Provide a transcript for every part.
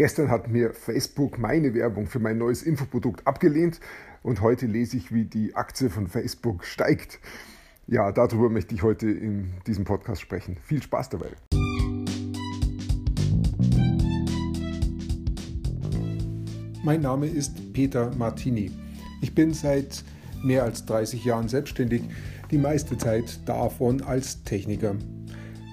Gestern hat mir Facebook meine Werbung für mein neues Infoprodukt abgelehnt und heute lese ich, wie die Aktie von Facebook steigt. Ja, darüber möchte ich heute in diesem Podcast sprechen. Viel Spaß dabei. Mein Name ist Peter Martini. Ich bin seit mehr als 30 Jahren selbstständig, die meiste Zeit davon als Techniker.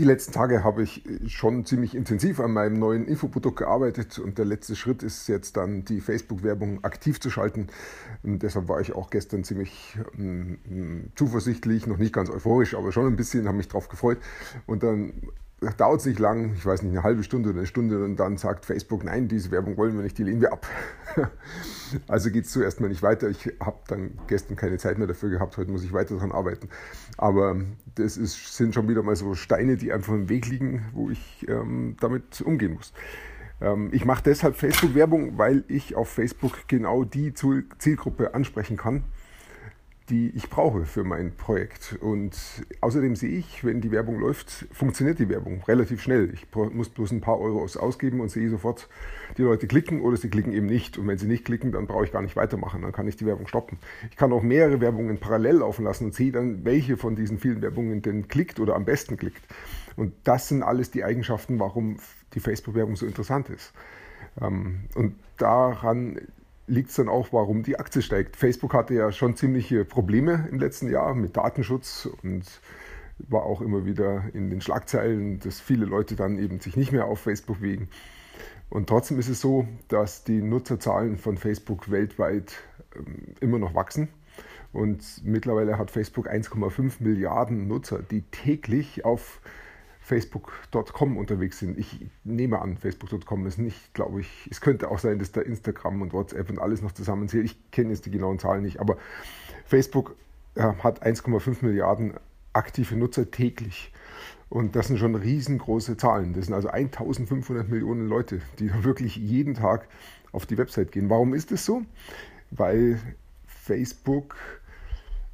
Die letzten Tage habe ich schon ziemlich intensiv an meinem neuen Infoprodukt gearbeitet und der letzte Schritt ist jetzt dann die Facebook-Werbung aktiv zu schalten. Und deshalb war ich auch gestern ziemlich ähm, zuversichtlich, noch nicht ganz euphorisch, aber schon ein bisschen, habe mich darauf gefreut. Und dann dauert es nicht lang, ich weiß nicht, eine halbe Stunde oder eine Stunde und dann sagt Facebook, nein, diese Werbung wollen wir nicht, die lehnen wir ab. also geht es zuerst mal nicht weiter. Ich habe dann gestern keine Zeit mehr dafür gehabt, heute muss ich weiter daran arbeiten. Aber das ist, sind schon wieder mal so Steine, die einfach im Weg liegen, wo ich ähm, damit umgehen muss. Ähm, ich mache deshalb Facebook-Werbung, weil ich auf Facebook genau die Zielgruppe ansprechen kann die ich brauche für mein Projekt. Und außerdem sehe ich, wenn die Werbung läuft, funktioniert die Werbung relativ schnell. Ich muss bloß ein paar Euro ausgeben und sehe sofort, die Leute klicken oder sie klicken eben nicht. Und wenn sie nicht klicken, dann brauche ich gar nicht weitermachen. Dann kann ich die Werbung stoppen. Ich kann auch mehrere Werbungen parallel laufen lassen und sehe dann, welche von diesen vielen Werbungen denn klickt oder am besten klickt. Und das sind alles die Eigenschaften, warum die Facebook-Werbung so interessant ist. Ähm, und daran liegt es dann auch, warum die Aktie steigt. Facebook hatte ja schon ziemliche Probleme im letzten Jahr mit Datenschutz und war auch immer wieder in den Schlagzeilen, dass viele Leute dann eben sich nicht mehr auf Facebook bewegen. Und trotzdem ist es so, dass die Nutzerzahlen von Facebook weltweit ähm, immer noch wachsen. Und mittlerweile hat Facebook 1,5 Milliarden Nutzer, die täglich auf Facebook.com unterwegs sind. Ich nehme an, Facebook.com ist nicht, glaube ich, es könnte auch sein, dass da Instagram und WhatsApp und alles noch zusammenzählt. Ich kenne jetzt die genauen Zahlen nicht, aber Facebook äh, hat 1,5 Milliarden aktive Nutzer täglich. Und das sind schon riesengroße Zahlen. Das sind also 1500 Millionen Leute, die wirklich jeden Tag auf die Website gehen. Warum ist das so? Weil Facebook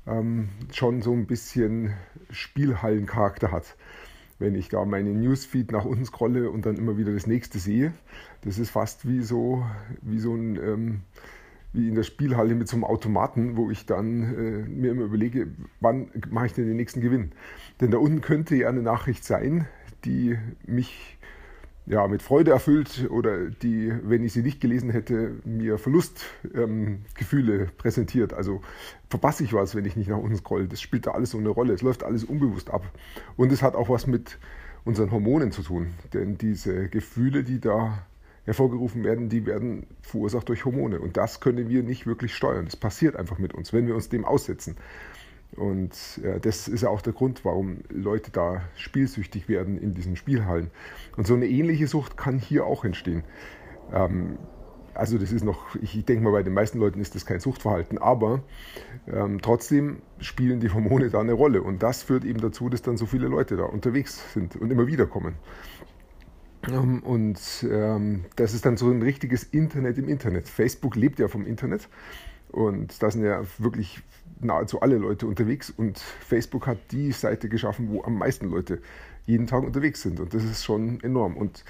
ähm, schon so ein bisschen Spielhallencharakter hat wenn ich da meinen Newsfeed nach unten scrolle und dann immer wieder das nächste sehe. Das ist fast wie so, wie so ein, ähm, wie in der Spielhalle mit so einem Automaten, wo ich dann äh, mir immer überlege, wann mache ich denn den nächsten Gewinn. Denn da unten könnte ja eine Nachricht sein, die mich ja, mit Freude erfüllt oder die, wenn ich sie nicht gelesen hätte, mir Verlustgefühle ähm, präsentiert. Also verpasse ich was, wenn ich nicht nach unten scroll. Das spielt da alles so eine Rolle. Es läuft alles unbewusst ab. Und es hat auch was mit unseren Hormonen zu tun. Denn diese Gefühle, die da hervorgerufen werden, die werden verursacht durch Hormone. Und das können wir nicht wirklich steuern. Das passiert einfach mit uns, wenn wir uns dem aussetzen. Und äh, das ist auch der Grund, warum Leute da spielsüchtig werden in diesen Spielhallen. Und so eine ähnliche Sucht kann hier auch entstehen. Ähm, also das ist noch, ich denke mal, bei den meisten Leuten ist das kein Suchtverhalten, aber ähm, trotzdem spielen die Hormone da eine Rolle. Und das führt eben dazu, dass dann so viele Leute da unterwegs sind und immer wieder kommen. Ähm, und das ist dann so ein richtiges Internet im Internet. Facebook lebt ja vom Internet. Und da sind ja wirklich nahezu alle Leute unterwegs und Facebook hat die Seite geschaffen, wo am meisten Leute jeden Tag unterwegs sind und das ist schon enorm. Und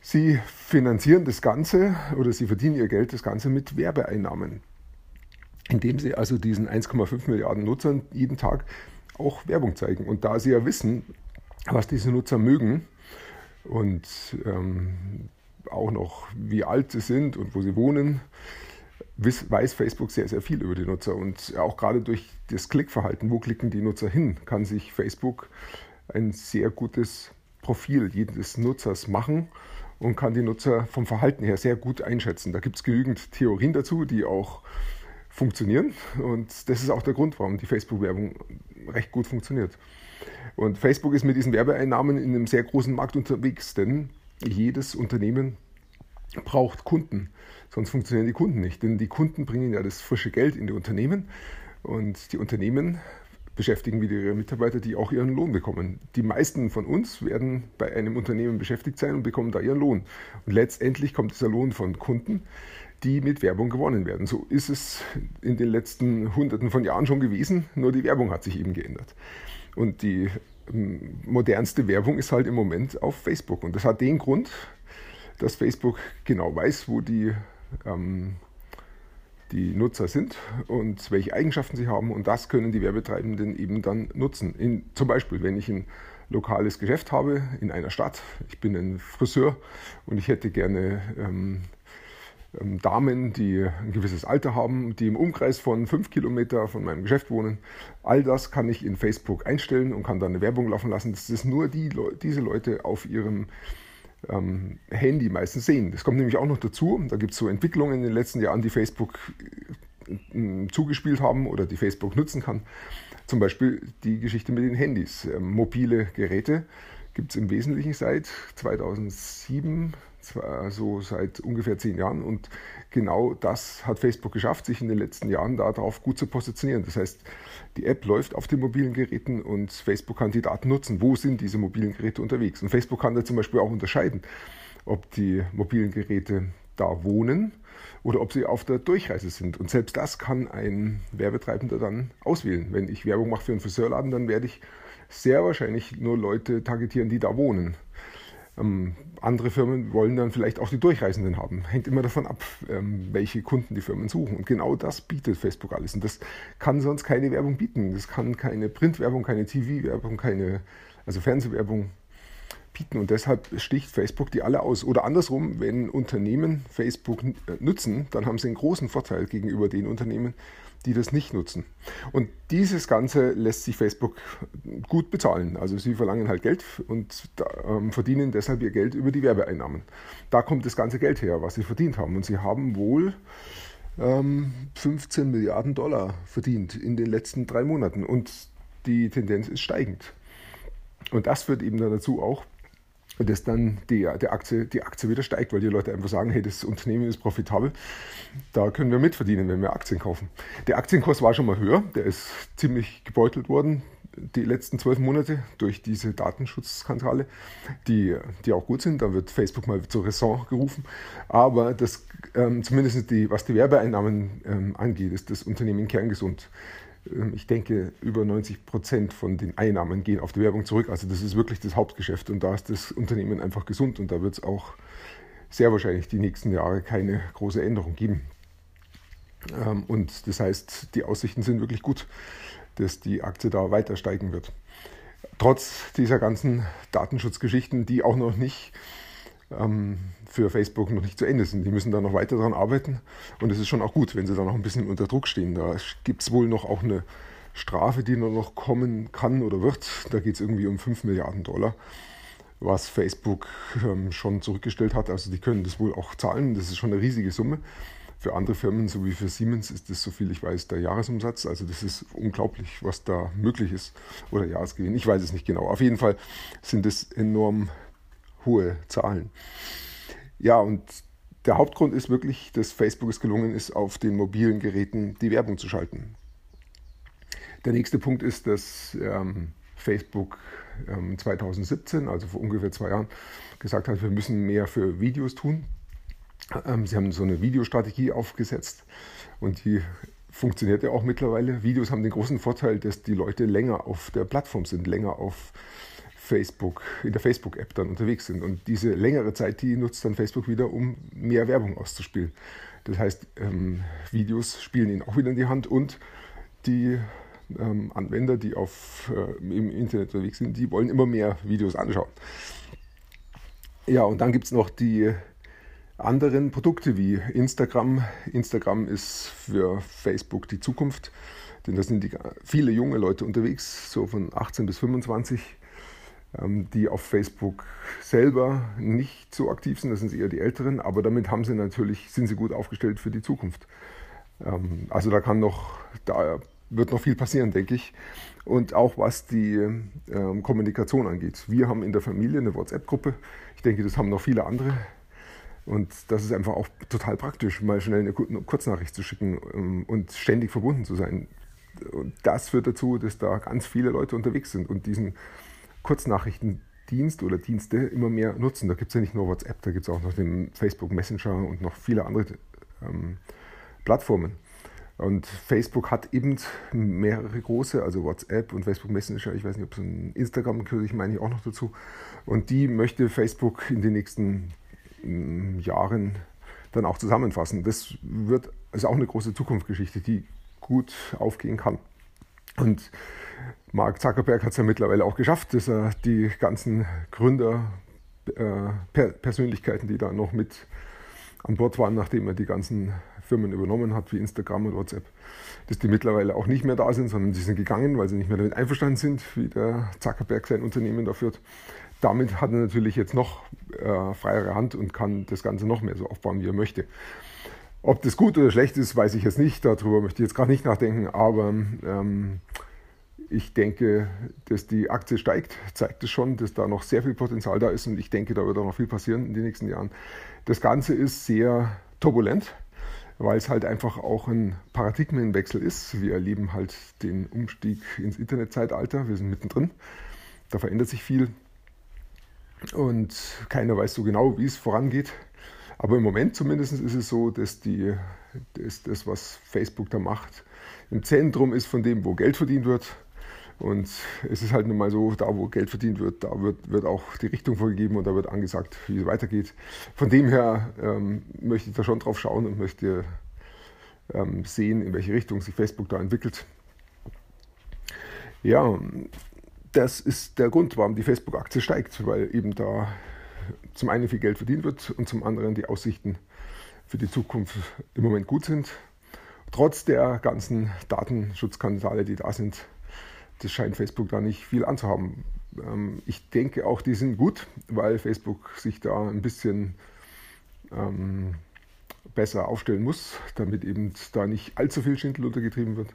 sie finanzieren das Ganze oder sie verdienen ihr Geld das Ganze mit Werbeeinnahmen, indem sie also diesen 1,5 Milliarden Nutzern jeden Tag auch Werbung zeigen. Und da sie ja wissen, was diese Nutzer mögen und ähm, auch noch wie alt sie sind und wo sie wohnen, weiß Facebook sehr, sehr viel über die Nutzer. Und auch gerade durch das Klickverhalten, wo klicken die Nutzer hin, kann sich Facebook ein sehr gutes Profil jedes Nutzers machen und kann die Nutzer vom Verhalten her sehr gut einschätzen. Da gibt es genügend Theorien dazu, die auch funktionieren. Und das ist auch der Grund, warum die Facebook-Werbung recht gut funktioniert. Und Facebook ist mit diesen Werbeeinnahmen in einem sehr großen Markt unterwegs, denn jedes Unternehmen braucht Kunden. Sonst funktionieren die Kunden nicht. Denn die Kunden bringen ja das frische Geld in die Unternehmen und die Unternehmen beschäftigen wieder ihre Mitarbeiter, die auch ihren Lohn bekommen. Die meisten von uns werden bei einem Unternehmen beschäftigt sein und bekommen da ihren Lohn. Und letztendlich kommt dieser Lohn von Kunden, die mit Werbung gewonnen werden. So ist es in den letzten Hunderten von Jahren schon gewesen, nur die Werbung hat sich eben geändert. Und die ähm, modernste Werbung ist halt im Moment auf Facebook. Und das hat den Grund, dass Facebook genau weiß, wo die, ähm, die Nutzer sind und welche Eigenschaften sie haben. Und das können die Werbetreibenden eben dann nutzen. In, zum Beispiel, wenn ich ein lokales Geschäft habe in einer Stadt, ich bin ein Friseur und ich hätte gerne ähm, ähm, Damen, die ein gewisses Alter haben, die im Umkreis von fünf Kilometer von meinem Geschäft wohnen. All das kann ich in Facebook einstellen und kann dann eine Werbung laufen lassen. Das ist nur die, diese Leute auf ihrem ähm, Handy meistens sehen. Das kommt nämlich auch noch dazu. Da gibt es so Entwicklungen in den letzten Jahren, die Facebook äh, zugespielt haben oder die Facebook nutzen kann. Zum Beispiel die Geschichte mit den Handys. Ähm, mobile Geräte gibt es im Wesentlichen seit 2007, so seit ungefähr zehn Jahren. Und genau das hat Facebook geschafft, sich in den letzten Jahren darauf gut zu positionieren. Das heißt, die App läuft auf den mobilen Geräten und Facebook kann die Daten nutzen. Wo sind diese mobilen Geräte unterwegs? Und Facebook kann da zum Beispiel auch unterscheiden, ob die mobilen Geräte da wohnen oder ob sie auf der Durchreise sind. Und selbst das kann ein Werbetreibender dann auswählen. Wenn ich Werbung mache für einen Friseurladen, dann werde ich sehr wahrscheinlich nur Leute targetieren, die da wohnen. Ähm, andere Firmen wollen dann vielleicht auch die Durchreisenden haben. Hängt immer davon ab, ähm, welche Kunden die Firmen suchen. Und genau das bietet Facebook alles. Und das kann sonst keine Werbung bieten. Das kann keine Printwerbung, keine TV-Werbung, keine also Fernsehwerbung bieten. Und deshalb sticht Facebook die alle aus. Oder andersrum, wenn Unternehmen Facebook äh, nutzen, dann haben sie einen großen Vorteil gegenüber den Unternehmen, die das nicht nutzen. Und dieses Ganze lässt sich Facebook gut bezahlen. Also sie verlangen halt Geld und ähm, verdienen deshalb ihr Geld über die Werbeeinnahmen. Da kommt das ganze Geld her, was sie verdient haben. Und sie haben wohl ähm, 15 Milliarden Dollar verdient in den letzten drei Monaten. Und die Tendenz ist steigend. Und das führt eben dazu auch, dass dann die, die, Aktie, die Aktie wieder steigt, weil die Leute einfach sagen, hey, das Unternehmen ist profitabel, da können wir mitverdienen, wenn wir Aktien kaufen. Der Aktienkurs war schon mal höher, der ist ziemlich gebeutelt worden die letzten zwölf Monate durch diese Datenschutzskandale, die, die auch gut sind. Da wird Facebook mal zur Raison gerufen. Aber das, ähm, zumindest die, was die Werbeeinnahmen ähm, angeht, ist das Unternehmen kerngesund. Ähm, ich denke, über 90 Prozent von den Einnahmen gehen auf die Werbung zurück. Also das ist wirklich das Hauptgeschäft und da ist das Unternehmen einfach gesund und da wird es auch sehr wahrscheinlich die nächsten Jahre keine große Änderung geben. Ähm, und das heißt, die Aussichten sind wirklich gut, dass die Aktie da weiter steigen wird. Trotz dieser ganzen Datenschutzgeschichten, die auch noch nicht ähm, für Facebook noch nicht zu Ende sind. Die müssen da noch weiter daran arbeiten und es ist schon auch gut, wenn sie da noch ein bisschen unter Druck stehen. Da gibt es wohl noch auch eine Strafe, die noch kommen kann oder wird. Da geht es irgendwie um 5 Milliarden Dollar, was Facebook ähm, schon zurückgestellt hat. Also die können das wohl auch zahlen. Das ist schon eine riesige Summe. Für andere Firmen, so wie für Siemens, ist das, so viel ich weiß, der Jahresumsatz. Also das ist unglaublich, was da möglich ist. Oder Jahresgewinn, ich weiß es nicht genau. Auf jeden Fall sind es enorm hohe Zahlen. Ja, und der Hauptgrund ist wirklich, dass Facebook es gelungen ist, auf den mobilen Geräten die Werbung zu schalten. Der nächste Punkt ist, dass ähm, Facebook ähm, 2017, also vor ungefähr zwei Jahren, gesagt hat, wir müssen mehr für Videos tun. Ähm, sie haben so eine Videostrategie aufgesetzt und die funktioniert ja auch mittlerweile. Videos haben den großen Vorteil, dass die Leute länger auf der Plattform sind, länger auf Facebook, in der Facebook-App dann unterwegs sind. Und diese längere Zeit, die nutzt dann Facebook wieder, um mehr Werbung auszuspielen. Das heißt, ähm, Videos spielen ihnen auch wieder in die Hand und die ähm, Anwender, die auf, äh, im Internet unterwegs sind, die wollen immer mehr Videos anschauen. Ja, und dann gibt es noch die anderen Produkte wie Instagram. Instagram ist für Facebook die Zukunft, denn da sind die, viele junge Leute unterwegs, so von 18 bis 25 ähm, die auf Facebook selber nicht so aktiv sind, das sind eher die Älteren, aber damit haben sie natürlich, sind sie gut aufgestellt für die Zukunft. Ähm, also da kann noch, da wird noch viel passieren, denke ich. Und auch was die ähm, Kommunikation angeht. Wir haben in der Familie eine WhatsApp-Gruppe. Ich denke, das haben noch viele andere. Und das ist einfach auch total praktisch, mal schnell eine Kurznachricht zu schicken ähm, und ständig verbunden zu sein. Und das führt dazu, dass da ganz viele Leute unterwegs sind und diesen Kurznachrichtendienst oder Dienste immer mehr nutzen. Da gibt es ja nicht nur WhatsApp, da gibt es auch noch den Facebook Messenger und noch viele andere ähm, Plattformen. Und Facebook hat eben mehrere große, also WhatsApp und Facebook Messenger, ich weiß nicht, ob es ein Instagram gehört, ich meine ich auch noch dazu. Und die möchte Facebook in den nächsten mm, Jahren dann auch zusammenfassen. Das wird also auch eine große Zukunftsgeschichte, die gut aufgehen kann. Und Mark Zuckerberg hat es ja mittlerweile auch geschafft, dass er die ganzen Gründer, äh, Persönlichkeiten, die da noch mit an Bord waren, nachdem er die ganzen Firmen übernommen hat, wie Instagram und WhatsApp, dass die mittlerweile auch nicht mehr da sind, sondern sie sind gegangen, weil sie nicht mehr damit einverstanden sind, wie der Zuckerberg sein Unternehmen da führt. Damit hat er natürlich jetzt noch äh, freiere Hand und kann das Ganze noch mehr so aufbauen, wie er möchte. Ob das gut oder schlecht ist, weiß ich jetzt nicht. Darüber möchte ich jetzt gerade nicht nachdenken. Aber ähm, ich denke, dass die Aktie steigt, zeigt es schon, dass da noch sehr viel Potenzial da ist. Und ich denke, da wird auch noch viel passieren in den nächsten Jahren. Das Ganze ist sehr turbulent, weil es halt einfach auch ein Paradigmenwechsel ist. Wir erleben halt den Umstieg ins Internetzeitalter. Wir sind mittendrin. Da verändert sich viel. Und keiner weiß so genau, wie es vorangeht. Aber im Moment zumindest ist es so, dass, die, dass das, was Facebook da macht, im Zentrum ist von dem, wo Geld verdient wird. Und es ist halt nun mal so, da wo Geld verdient wird, da wird, wird auch die Richtung vorgegeben und da wird angesagt, wie es weitergeht. Von dem her ähm, möchte ich da schon drauf schauen und möchte ähm, sehen, in welche Richtung sich Facebook da entwickelt. Ja, das ist der Grund, warum die Facebook-Aktie steigt, weil eben da zum einen viel Geld verdient wird und zum anderen die Aussichten für die Zukunft im Moment gut sind. Trotz der ganzen Datenschutzskandale, die da sind, das scheint Facebook da nicht viel anzuhaben. Ähm, ich denke auch, die sind gut, weil Facebook sich da ein bisschen ähm, besser aufstellen muss, damit eben da nicht allzu viel Schindel untergetrieben wird.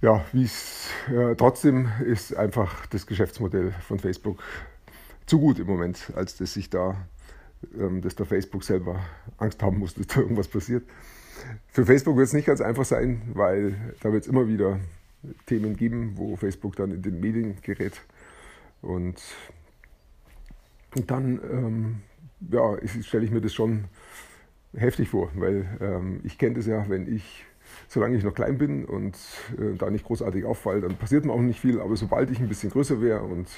Ja, äh, trotzdem ist einfach das Geschäftsmodell von Facebook zu gut im Moment, als dass sich da, ähm, dass der Facebook selber Angst haben muss, dass da irgendwas passiert. Für Facebook wird es nicht ganz einfach sein, weil da wird es immer wieder Themen geben, wo Facebook dann in den Medien gerät. Und, dann ähm, ja, stelle ich mir das schon heftig vor, weil ähm, ich kenne das ja, wenn ich, solange ich noch klein bin und äh, da nicht großartig auffalle, dann passiert mir auch nicht viel, aber sobald ich ein bisschen größer wäre und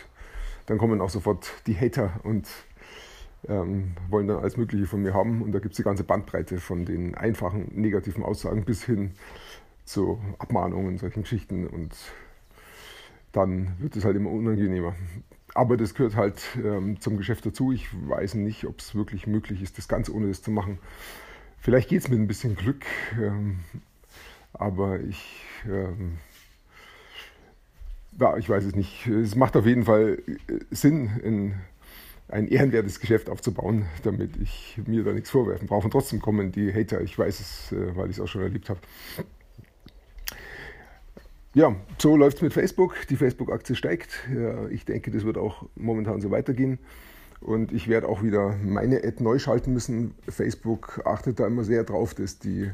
dann kommen auch sofort die Hater und ähm, wollen dann alles Mögliche von mir haben. Und da gibt es die ganze Bandbreite von den einfachen negativen Aussagen bis hin zu Abmahnungen, solchen Geschichten. Und dann wird es halt immer unangenehmer. Aber das gehört halt ähm, zum Geschäft dazu. Ich weiß nicht, ob es wirklich möglich ist, das Ganze ohne das zu machen. Vielleicht geht es mit ein bisschen Glück, ähm, aber ich ähm, ja, ich weiß es nicht. Es macht auf jeden Fall äh, Sinn, in ein ehrenwertes Geschäft aufzubauen, damit ich mir da nichts vorwerfen brauche. Und trotzdem kommen die Hater, ich weiß es, äh, weil ich es auch schon erlebt habe. Ja, so läuft es mit Facebook. Die Facebook-Aktie steigt. Ich denke, das wird auch momentan so weitergehen. Und ich werde auch wieder meine Ad neu schalten müssen. Facebook achtet da immer sehr drauf, dass die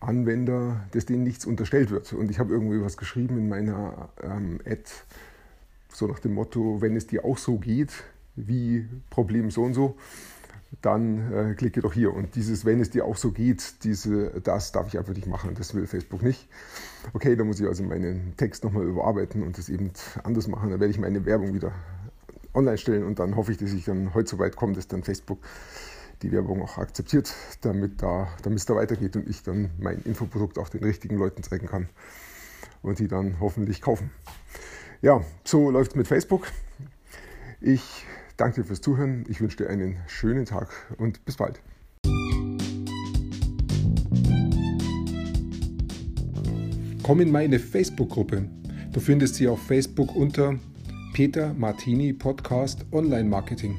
Anwender, dass denen nichts unterstellt wird. Und ich habe irgendwie was geschrieben in meiner ähm, Ad, so nach dem Motto, wenn es dir auch so geht, wie Problem so und so, dann äh, klicke doch hier. Und dieses, wenn es dir auch so geht, diese, das darf ich einfach nicht machen. Das will Facebook nicht. Okay, da muss ich also meinen Text nochmal überarbeiten und das eben anders machen. Dann werde ich meine Werbung wieder online stellen und dann hoffe ich, dass ich dann heute so weit komme, dass dann Facebook die Werbung auch akzeptiert, damit, da, damit es da weitergeht und ich dann mein Infoprodukt auch den richtigen Leuten zeigen kann und die dann hoffentlich kaufen. Ja, so läuft es mit Facebook. Ich danke dir fürs Zuhören. Ich wünsche dir einen schönen Tag und bis bald. Komm in meine Facebook-Gruppe. Du findest sie auf Facebook unter Peter Martini Podcast Online Marketing.